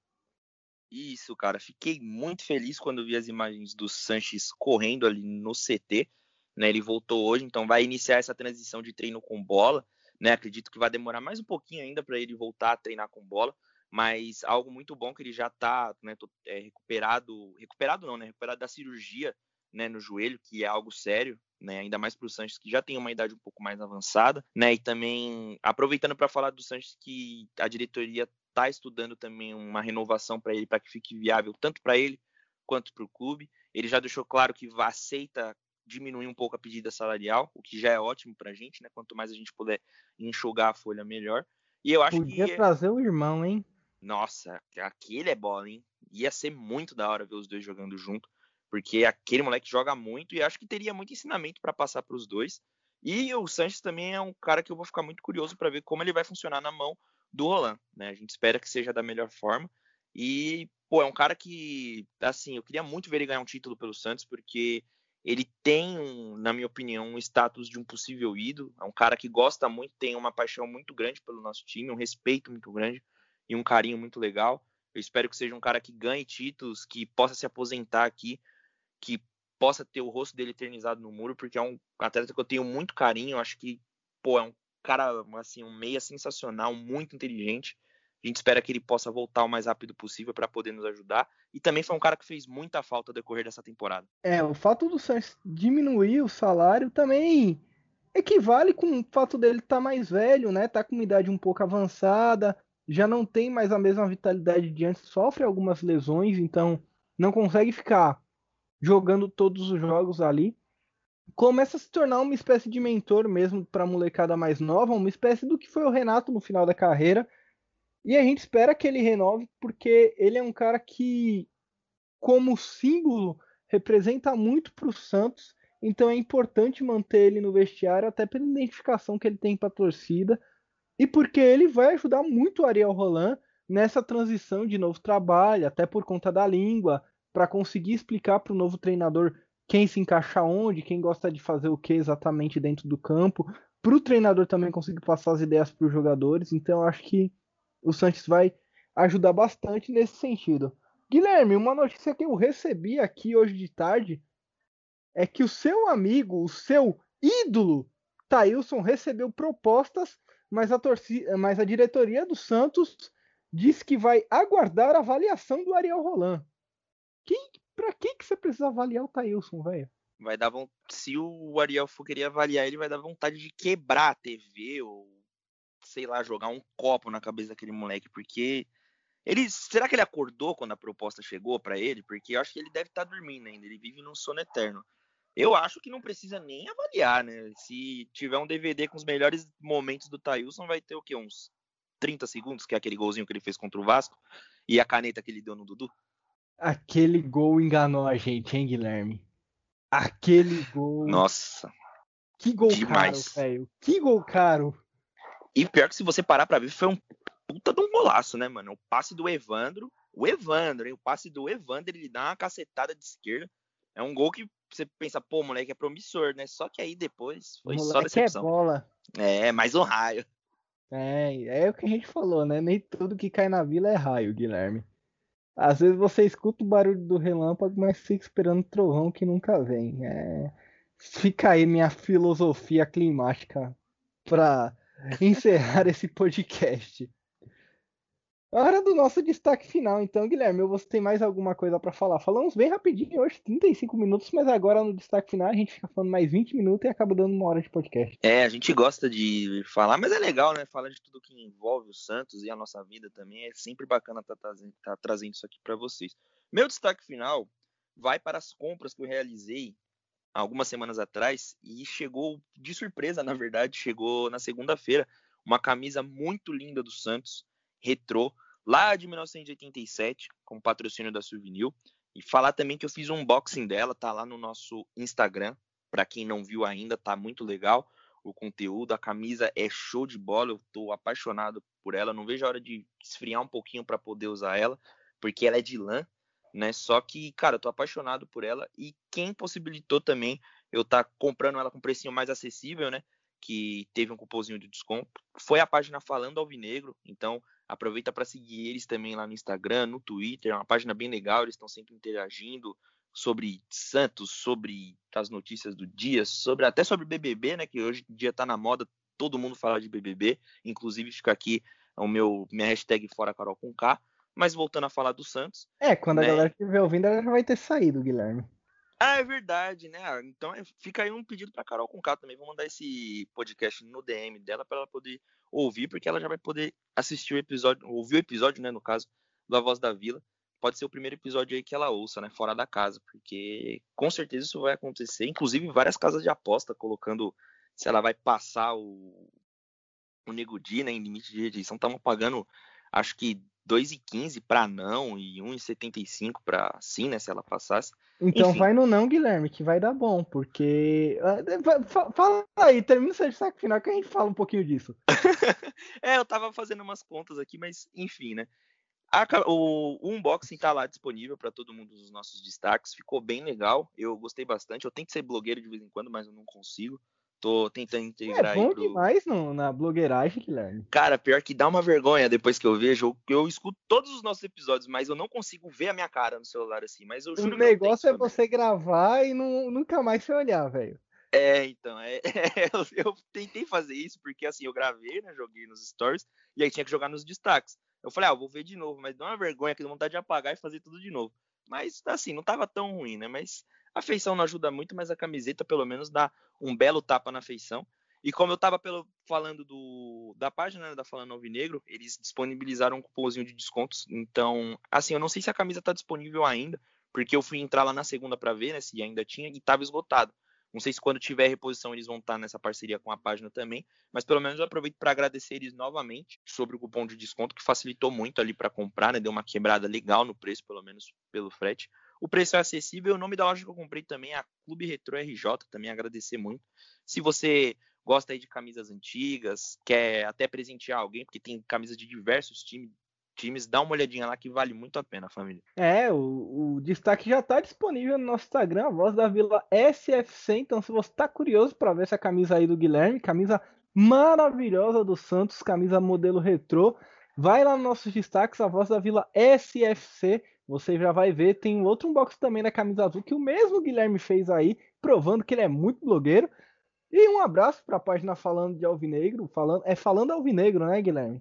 Isso, cara. Fiquei muito feliz quando vi as imagens do Sanches correndo ali no CT. Né, ele voltou hoje, então vai iniciar essa transição de treino com bola. Né, acredito que vai demorar mais um pouquinho ainda para ele voltar a treinar com bola, mas algo muito bom que ele já está né, é, recuperado, recuperado não, né, recuperado da cirurgia né, no joelho, que é algo sério, né, ainda mais para o Sanches que já tem uma idade um pouco mais avançada, né, e também aproveitando para falar do Sanches que a diretoria está estudando também uma renovação para ele para que fique viável tanto para ele quanto para o clube. Ele já deixou claro que aceita diminuir um pouco a pedida salarial, o que já é ótimo para a gente, né? Quanto mais a gente puder enxugar a folha, melhor. E eu acho Podia que. É trazer o irmão, hein? Nossa, aquele é bola, hein? Ia ser muito da hora ver os dois jogando junto, porque aquele moleque joga muito e acho que teria muito ensinamento para passar para os dois. E o Sanches também é um cara que eu vou ficar muito curioso para ver como ele vai funcionar na mão do Roland, né? A gente espera que seja da melhor forma. E, pô, é um cara que, assim, eu queria muito ver ele ganhar um título pelo Santos, porque ele tem, na minha opinião, um status de um possível ídolo. É um cara que gosta muito, tem uma paixão muito grande pelo nosso time, um respeito muito grande e um carinho muito legal. Eu espero que seja um cara que ganhe títulos, que possa se aposentar aqui, que possa ter o rosto dele eternizado no muro, porque é um atleta que eu tenho muito carinho. Acho que, pô, é um cara, assim, um meia sensacional, muito inteligente. A gente espera que ele possa voltar o mais rápido possível para poder nos ajudar. E também foi um cara que fez muita falta no decorrer dessa temporada. É, o fato do Santos diminuir o salário também equivale com o fato dele estar tá mais velho, né? Tá com uma idade um pouco avançada, já não tem mais a mesma vitalidade de antes, sofre algumas lesões, então não consegue ficar jogando todos os jogos ali começa a se tornar uma espécie de mentor mesmo para a molecada mais nova, uma espécie do que foi o Renato no final da carreira. E a gente espera que ele renove, porque ele é um cara que, como símbolo, representa muito para o Santos. Então é importante manter ele no vestiário, até pela identificação que ele tem para a torcida. E porque ele vai ajudar muito o Ariel Roland nessa transição de novo trabalho, até por conta da língua, para conseguir explicar para o novo treinador quem se encaixa onde, quem gosta de fazer o que exatamente dentro do campo, para o treinador também conseguir passar as ideias para os jogadores. Então, acho que o Santos vai ajudar bastante nesse sentido. Guilherme, uma notícia que eu recebi aqui hoje de tarde é que o seu amigo, o seu ídolo, Thailson, recebeu propostas, mas a, torcida, mas a diretoria do Santos disse que vai aguardar a avaliação do Ariel Roland. Quem Pra que, que você precisa avaliar o Thailson, velho? Vai dar. Se o Ariel for querer avaliar ele, vai dar vontade de quebrar a TV ou, sei lá, jogar um copo na cabeça daquele moleque, porque. Ele, será que ele acordou quando a proposta chegou para ele? Porque eu acho que ele deve estar tá dormindo ainda, ele vive num sono eterno. Eu acho que não precisa nem avaliar, né? Se tiver um DVD com os melhores momentos do Thailson, vai ter o quê? Uns 30 segundos, que é aquele golzinho que ele fez contra o Vasco, e a caneta que ele deu no Dudu. Aquele gol enganou a gente, hein, Guilherme? Aquele gol. Nossa. Que gol demais. caro, velho. Que gol caro. E pior que se você parar pra ver, foi um puta de um golaço, né, mano? O passe do Evandro. O Evandro, hein? O passe do Evandro, ele dá uma cacetada de esquerda. É um gol que você pensa, pô, moleque, é promissor, né? Só que aí depois foi só decepção. É bola. É, mais um raio. É, é o que a gente falou, né? Nem tudo que cai na vila é raio, Guilherme. Às vezes você escuta o barulho do relâmpago, mas fica esperando o trovão que nunca vem. É... Fica aí minha filosofia climática para encerrar esse podcast. Hora do nosso destaque final, então, Guilherme. Você tem mais alguma coisa para falar? Falamos bem rapidinho hoje, 35 minutos, mas agora no destaque final a gente fica falando mais 20 minutos e acaba dando uma hora de podcast. É, a gente gosta de falar, mas é legal, né? Falar de tudo que envolve o Santos e a nossa vida também. É sempre bacana estar tá trazendo, tá trazendo isso aqui para vocês. Meu destaque final vai para as compras que eu realizei algumas semanas atrás e chegou de surpresa, na verdade, chegou na segunda-feira uma camisa muito linda do Santos retrô, lá de 1987, com patrocínio da Souvenir. E falar também que eu fiz um unboxing dela, tá lá no nosso Instagram. Para quem não viu ainda, tá muito legal o conteúdo. A camisa é show de bola, eu tô apaixonado por ela. Não vejo a hora de esfriar um pouquinho para poder usar ela, porque ela é de lã, né? Só que, cara, eu tô apaixonado por ela e quem possibilitou também eu tá comprando ela com um precinho mais acessível, né? que teve um cupomzinho de desconto, foi a página Falando Alvinegro. Então, aproveita para seguir eles também lá no Instagram, no Twitter. É uma página bem legal, eles estão sempre interagindo sobre Santos, sobre as notícias do dia, sobre até sobre BBB, né? Que hoje em dia está na moda todo mundo falar de BBB. Inclusive, fica aqui o meu minha hashtag fora Carol com K. Mas voltando a falar do Santos. É, quando né? a galera estiver ouvindo, ela já vai ter saído, Guilherme. Ah, é verdade, né? Então é, fica aí um pedido para Carol com K também. Vou mandar esse podcast no DM dela para ela poder ouvir, porque ela já vai poder assistir o episódio, ouvir o episódio, né, no caso, da Voz da Vila. Pode ser o primeiro episódio aí que ela ouça, né, fora da casa, porque com certeza isso vai acontecer. Inclusive várias casas de aposta colocando se ela vai passar o o Nego Di, né, em limite de rejeição, estavam pagando acho que 2,15 para não e 1,75 para sim, né, se ela passasse. Então Enfim. vai no não, Guilherme, que vai dar bom, porque. Ah, fala aí, termina o seu destaque final que a gente fala um pouquinho disso. é, eu tava fazendo umas contas aqui, mas enfim, né. A, o, o, unboxing tá lá disponível para todo mundo dos nossos destaques. Ficou bem legal. Eu gostei bastante. Eu tento ser blogueiro de vez em quando, mas eu não consigo. Tô tentando integrar é bom pro... demais no, na blogueiragem, Guilherme. Cara, pior que dá uma vergonha depois que eu vejo. Eu, eu escuto todos os nossos episódios, mas eu não consigo ver a minha cara no celular assim. Mas eu juro O negócio é você gravar e não, nunca mais se olhar, velho. É, então, é, é, eu, eu, tentei fazer isso porque assim, eu gravei, né, joguei nos stories e aí tinha que jogar nos destaques. Eu falei, ah, eu vou ver de novo, mas dá uma vergonha que dá vontade de apagar e fazer tudo de novo. Mas assim, não tava tão ruim, né? Mas a feição não ajuda muito, mas a camiseta pelo menos dá um belo tapa na feição. E como eu estava falando do, da página né, da Falando Alvinegro, eles disponibilizaram um cupomzinho de descontos. Então, assim, eu não sei se a camisa está disponível ainda, porque eu fui entrar lá na segunda para ver né, se ainda tinha e estava esgotado. Não sei se quando tiver reposição eles vão estar tá nessa parceria com a página também, mas pelo menos eu aproveito para agradecer eles novamente sobre o cupom de desconto que facilitou muito ali para comprar, né? Deu uma quebrada legal no preço, pelo menos pelo frete. O preço é acessível. O nome da loja que eu comprei também é a Clube Retro RJ. Também agradecer muito. Se você gosta aí de camisas antigas, quer até presentear alguém, porque tem camisas de diversos time, times, dá uma olhadinha lá que vale muito a pena, família. É, o, o destaque já está disponível no nosso Instagram, a Voz da Vila SFC. Então, se você está curioso para ver essa camisa aí do Guilherme, camisa maravilhosa do Santos, camisa modelo retrô, vai lá no nossos destaques, a Voz da Vila SFC você já vai ver, tem um outro unboxing também da camisa azul que o mesmo Guilherme fez aí, provando que ele é muito blogueiro. E um abraço para a página Falando de Alvinegro, falando, é Falando Alvinegro, né, Guilherme?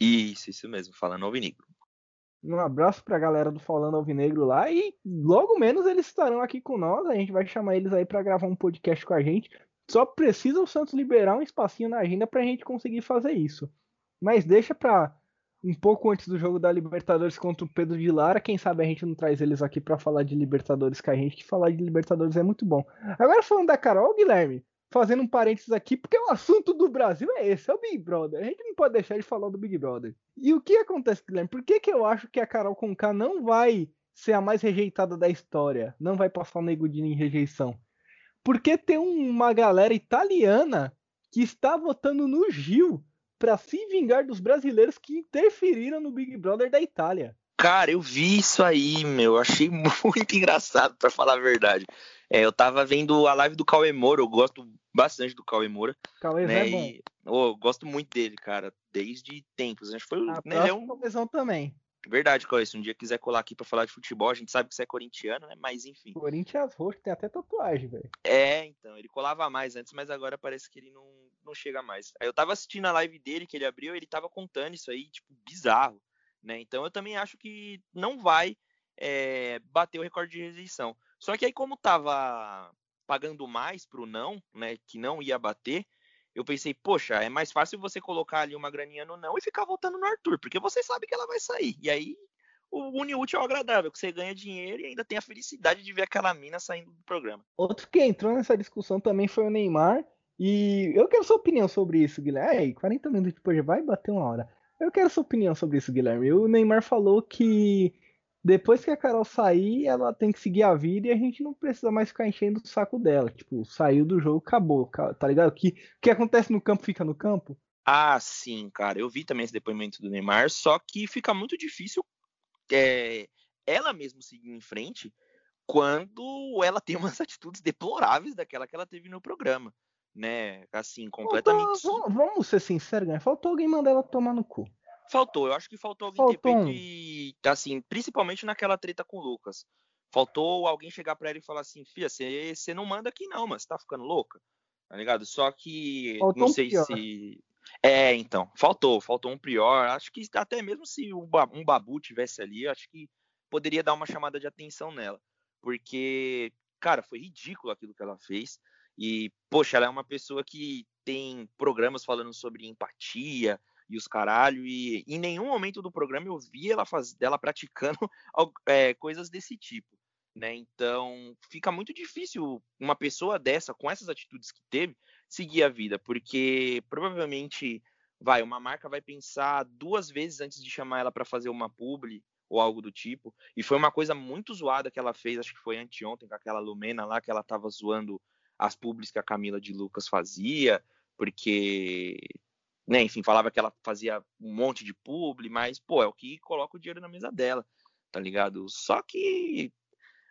Isso, isso mesmo, Falando Alvinegro. Um abraço para a galera do Falando Alvinegro lá e logo menos eles estarão aqui com nós, a gente vai chamar eles aí para gravar um podcast com a gente. Só precisa o Santos liberar um espacinho na agenda para a gente conseguir fazer isso. Mas deixa para um pouco antes do jogo da Libertadores contra o Pedro de Lara. Quem sabe a gente não traz eles aqui para falar de Libertadores com a gente, que falar de Libertadores é muito bom. Agora falando da Carol, Guilherme, fazendo um parênteses aqui, porque o assunto do Brasil é esse, é o Big Brother. A gente não pode deixar de falar do Big Brother. E o que acontece, Guilherme? Por que, que eu acho que a Carol Conká não vai ser a mais rejeitada da história? Não vai passar o Nego em rejeição? Porque tem uma galera italiana que está votando no Gil para se vingar dos brasileiros que interferiram no Big Brother da Itália. Cara, eu vi isso aí, meu. Achei muito engraçado, para falar a verdade. É, eu tava vendo a live do Cauê Moura, eu gosto bastante do Cauê Moura. Cauê né, é bom. E, oh, eu gosto muito dele, cara, desde tempos. Acho que foi a né, é um... também. Verdade, Cauê, se um dia quiser colar aqui para falar de futebol, a gente sabe que você é corintiano, né? Mas enfim. Corinthians roxo, tem até tatuagem, velho. É, então, ele colava mais antes, mas agora parece que ele não, não chega mais. Aí eu tava assistindo a live dele que ele abriu, ele tava contando isso aí, tipo, bizarro, né? Então eu também acho que não vai é, bater o recorde de rejeição. Só que aí, como tava pagando mais pro não, né? Que não ia bater, eu pensei, poxa, é mais fácil você colocar ali uma graninha no não e ficar voltando no Arthur, porque você sabe que ela vai sair. E aí o une útil ao agradável, que você ganha dinheiro e ainda tem a felicidade de ver aquela mina saindo do programa. Outro que entrou nessa discussão também foi o Neymar. E eu quero sua opinião sobre isso, Guilherme. Aí, 40 minutos depois já vai bater uma hora. Eu quero sua opinião sobre isso, Guilherme. O Neymar falou que depois que a Carol sair, ela tem que seguir a vida e a gente não precisa mais ficar enchendo o saco dela. Tipo, saiu do jogo, acabou, tá ligado? O que, o que acontece no campo fica no campo. Ah, sim, cara. Eu vi também esse depoimento do Neymar, só que fica muito difícil é, ela mesmo seguir em frente quando ela tem umas atitudes deploráveis daquela que ela teve no programa. né? Assim, completamente. Faltou, vamos ser sinceros, né? Faltou alguém mandar ela tomar no cu. Faltou, eu acho que faltou alguém faltou ter feito e, assim, principalmente naquela treta com o Lucas. Faltou alguém chegar para ela e falar assim, filha, você não manda aqui não, mas tá ficando louca, tá ligado? Só que faltou não sei um se é, então, faltou, faltou um prior. Acho que até mesmo se um babu tivesse ali, acho que poderia dar uma chamada de atenção nela, porque, cara, foi ridículo aquilo que ela fez. E, poxa, ela é uma pessoa que tem programas falando sobre empatia e os caralho, e em nenhum momento do programa eu vi ela, faz, ela praticando é, coisas desse tipo. Né? Então fica muito difícil uma pessoa dessa, com essas atitudes que teve, seguir a vida, porque provavelmente vai, uma marca vai pensar duas vezes antes de chamar ela para fazer uma publi ou algo do tipo. E foi uma coisa muito zoada que ela fez, acho que foi anteontem com aquela Lumena lá que ela tava zoando as publis que a Camila de Lucas fazia, porque né, enfim, falava que ela fazia um monte de publi, mas pô, é o que coloca o dinheiro na mesa dela, tá ligado? Só que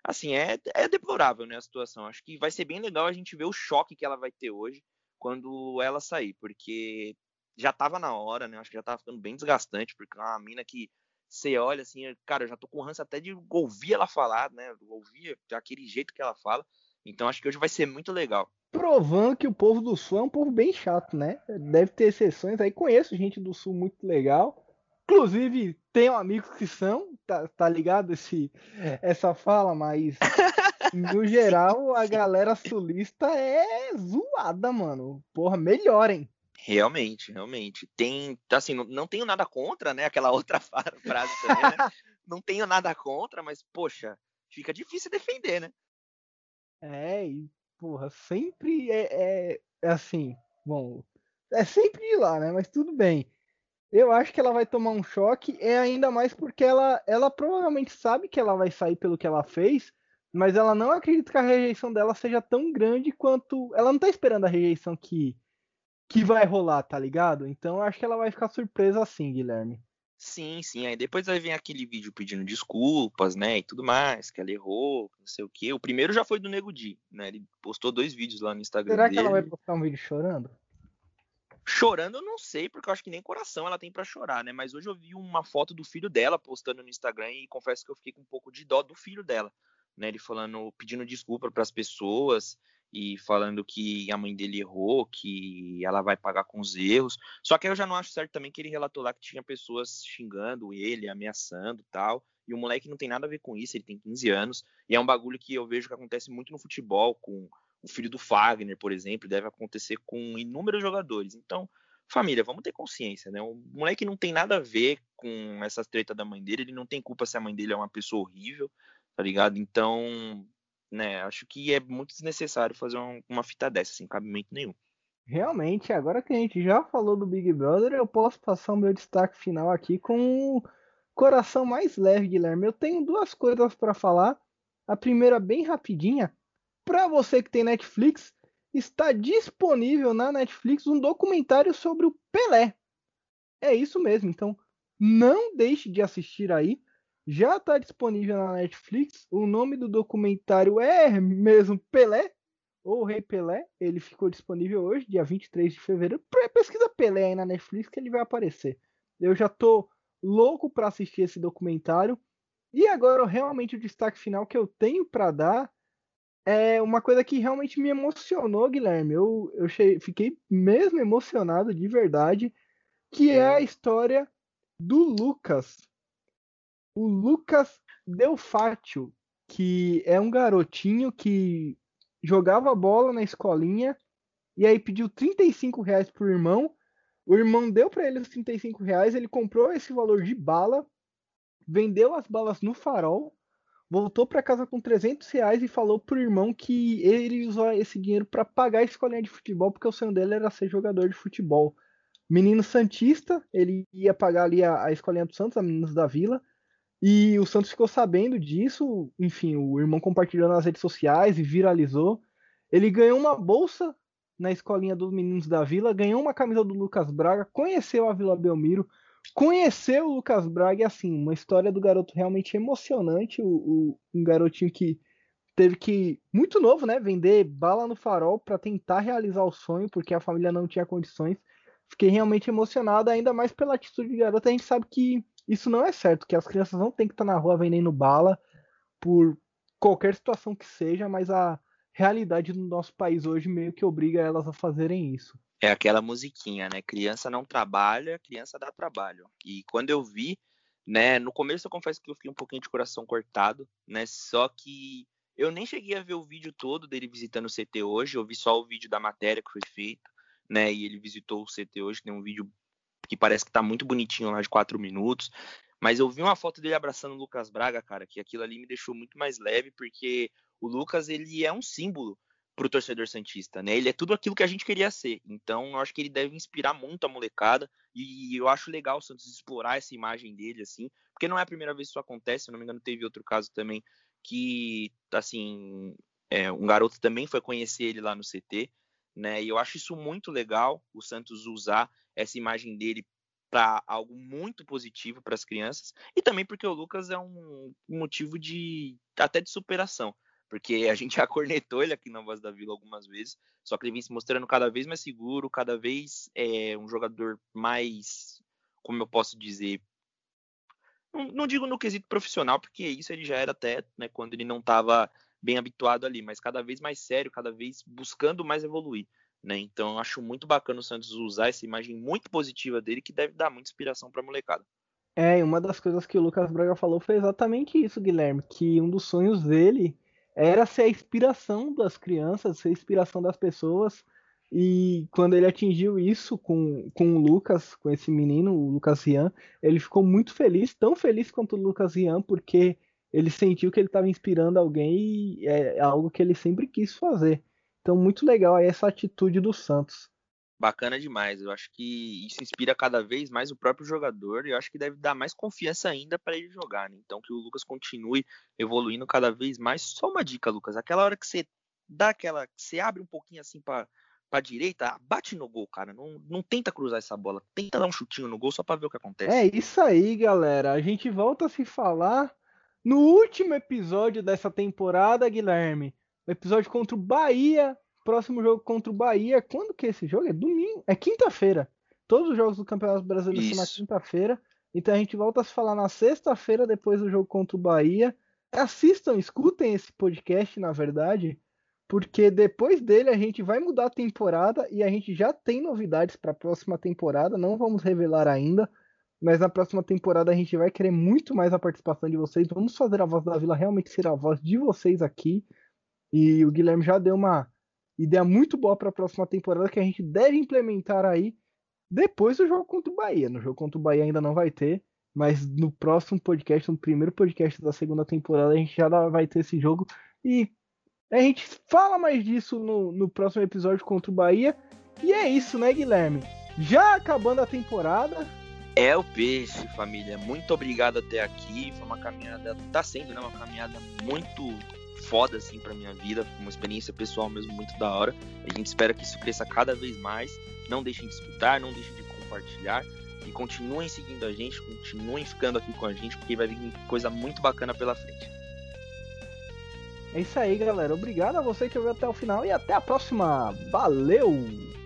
assim, é, é deplorável né, a situação. Acho que vai ser bem legal a gente ver o choque que ela vai ter hoje quando ela sair, porque já tava na hora, né? Acho que já tava ficando bem desgastante, porque é uma mina que você olha assim, cara, eu já tô com ranço até de ouvir ela falar, né? Ouvir daquele jeito que ela fala. Então acho que hoje vai ser muito legal. Provando que o povo do Sul é um povo bem chato, né? Deve ter exceções aí. Conheço gente do Sul muito legal. Inclusive, tenho amigos que são, tá, tá ligado esse, essa fala, mas no geral a galera sulista é zoada, mano. Porra, melhorem. Realmente, realmente. Tem, assim, não, não tenho nada contra, né? Aquela outra frase também, né? não tenho nada contra, mas, poxa, fica difícil defender, né? É, e, porra, sempre é, é, é assim, bom, é sempre ir lá, né? Mas tudo bem. Eu acho que ela vai tomar um choque, é ainda mais porque ela, ela provavelmente sabe que ela vai sair pelo que ela fez, mas ela não acredita que a rejeição dela seja tão grande quanto. Ela não tá esperando a rejeição que, que vai rolar, tá ligado? Então eu acho que ela vai ficar surpresa assim, Guilherme. Sim, sim. Aí depois vai vir aquele vídeo pedindo desculpas, né? E tudo mais, que ela errou, não sei o quê. O primeiro já foi do Nego Di, né? Ele postou dois vídeos lá no Instagram. Será dele. que ela vai postar um vídeo chorando? Chorando eu não sei, porque eu acho que nem coração ela tem para chorar, né? Mas hoje eu vi uma foto do filho dela postando no Instagram e confesso que eu fiquei com um pouco de dó do filho dela, né? Ele falando, pedindo desculpa para as pessoas e falando que a mãe dele errou, que ela vai pagar com os erros. Só que eu já não acho certo também que ele relatou lá que tinha pessoas xingando ele, ameaçando tal. E o moleque não tem nada a ver com isso, ele tem 15 anos. E é um bagulho que eu vejo que acontece muito no futebol, com o filho do Fagner, por exemplo, deve acontecer com inúmeros jogadores. Então, família, vamos ter consciência, né? O moleque não tem nada a ver com essa treta da mãe dele, ele não tem culpa se a mãe dele é uma pessoa horrível, tá ligado? Então, né, acho que é muito desnecessário fazer uma, uma fita dessa, sem cabimento nenhum. Realmente, agora que a gente já falou do Big Brother, eu posso passar o meu destaque final aqui com o coração mais leve, Guilherme. Eu tenho duas coisas para falar. A primeira, bem rapidinha, para você que tem Netflix, está disponível na Netflix um documentário sobre o Pelé. É isso mesmo, então não deixe de assistir aí. Já está disponível na Netflix. O nome do documentário é mesmo Pelé, ou Rei Pelé. Ele ficou disponível hoje, dia 23 de fevereiro. Pesquisa Pelé aí na Netflix que ele vai aparecer. Eu já tô louco para assistir esse documentário. E agora, realmente, o destaque final que eu tenho para dar é uma coisa que realmente me emocionou, Guilherme. Eu, eu fiquei mesmo emocionado de verdade, que é a história do Lucas. O Lucas Delfátio, que é um garotinho que jogava bola na escolinha e aí pediu 35 reais pro irmão. O irmão deu para ele os 35 reais, ele comprou esse valor de bala, vendeu as balas no farol voltou para casa com 300 reais e falou pro irmão que ele usou esse dinheiro para pagar a escolinha de futebol, porque o sonho dele era ser jogador de futebol. Menino Santista, ele ia pagar ali a, a escolinha do Santos, a Meninos da Vila, e o Santos ficou sabendo disso, enfim, o irmão compartilhou nas redes sociais e viralizou. Ele ganhou uma bolsa na escolinha dos Meninos da Vila, ganhou uma camisa do Lucas Braga, conheceu a Vila Belmiro, Conhecer o Lucas Braga é assim, uma história do garoto realmente emocionante, o, o, um garotinho que teve que, muito novo, né, vender bala no farol para tentar realizar o sonho, porque a família não tinha condições. Fiquei realmente emocionado, ainda mais pela atitude de garota. A gente sabe que isso não é certo, que as crianças não têm que estar na rua vendendo bala por qualquer situação que seja, mas a realidade do nosso país hoje meio que obriga elas a fazerem isso. É aquela musiquinha, né? Criança não trabalha, criança dá trabalho. E quando eu vi, né, no começo eu confesso que eu fiquei um pouquinho de coração cortado, né? Só que eu nem cheguei a ver o vídeo todo dele visitando o CT hoje, eu vi só o vídeo da matéria que foi feito, né? E ele visitou o CT hoje, tem um vídeo que parece que tá muito bonitinho lá de quatro minutos. Mas eu vi uma foto dele abraçando o Lucas Braga, cara, que aquilo ali me deixou muito mais leve, porque o Lucas, ele é um símbolo pro torcedor santista, né? Ele é tudo aquilo que a gente queria ser. Então, eu acho que ele deve inspirar muito a molecada e eu acho legal o Santos explorar essa imagem dele assim, porque não é a primeira vez que isso acontece, se não me engano, teve outro caso também que, assim, é, um garoto também foi conhecer ele lá no CT, né? E eu acho isso muito legal, o Santos usar essa imagem dele para algo muito positivo para as crianças e também porque o Lucas é um motivo de até de superação, porque a gente já cornetou ele aqui na Voz da Vila algumas vezes, só que ele vem se mostrando cada vez mais seguro, cada vez é um jogador mais, como eu posso dizer, não, não, digo no quesito profissional, porque isso ele já era até né, quando ele não estava bem habituado ali, mas cada vez mais sério, cada vez buscando mais evoluir. Né? Então eu acho muito bacana o Santos usar essa imagem muito positiva dele, que deve dar muita inspiração para a molecada. É, uma das coisas que o Lucas Braga falou foi exatamente isso, Guilherme, que um dos sonhos dele era ser a inspiração das crianças, ser a inspiração das pessoas e quando ele atingiu isso com, com o Lucas, com esse menino, o Lucas Rian, ele ficou muito feliz, tão feliz quanto o Lucas Rian, porque ele sentiu que ele estava inspirando alguém e é algo que ele sempre quis fazer. Então, muito legal aí essa atitude do Santos. Bacana demais. Eu acho que isso inspira cada vez mais o próprio jogador e eu acho que deve dar mais confiança ainda para ele jogar. Né? Então, que o Lucas continue evoluindo cada vez mais. Só uma dica, Lucas: aquela hora que você dá aquela. que você abre um pouquinho assim para pra direita, bate no gol, cara. Não, não tenta cruzar essa bola. Tenta dar um chutinho no gol só pra ver o que acontece. É isso aí, galera. A gente volta a se falar no último episódio dessa temporada, Guilherme. O episódio contra o Bahia. Próximo jogo contra o Bahia. Quando que é esse jogo? É domingo. É quinta-feira. Todos os jogos do Campeonato Brasileiro Isso. são na quinta-feira. Então a gente volta a se falar na sexta-feira, depois do jogo contra o Bahia. Assistam, escutem esse podcast, na verdade porque depois dele a gente vai mudar a temporada e a gente já tem novidades para a próxima temporada, não vamos revelar ainda, mas na próxima temporada a gente vai querer muito mais a participação de vocês. Vamos fazer a voz da Vila realmente ser a voz de vocês aqui. E o Guilherme já deu uma ideia muito boa para a próxima temporada que a gente deve implementar aí depois do jogo contra o Bahia. No jogo contra o Bahia ainda não vai ter, mas no próximo podcast, no primeiro podcast da segunda temporada, a gente já vai ter esse jogo. E a gente fala mais disso no, no próximo episódio contra o Bahia. E é isso, né, Guilherme? Já acabando a temporada. É o peixe, família. Muito obrigado até aqui. Foi uma caminhada, tá sendo, né? Uma caminhada muito foda, assim, pra minha vida. Uma experiência pessoal mesmo muito da hora. A gente espera que isso cresça cada vez mais. Não deixem de escutar, não deixem de compartilhar. E continuem seguindo a gente, continuem ficando aqui com a gente, porque vai vir coisa muito bacana pela frente. É isso aí, galera. Obrigado a você que ouviu até o final e até a próxima. Valeu!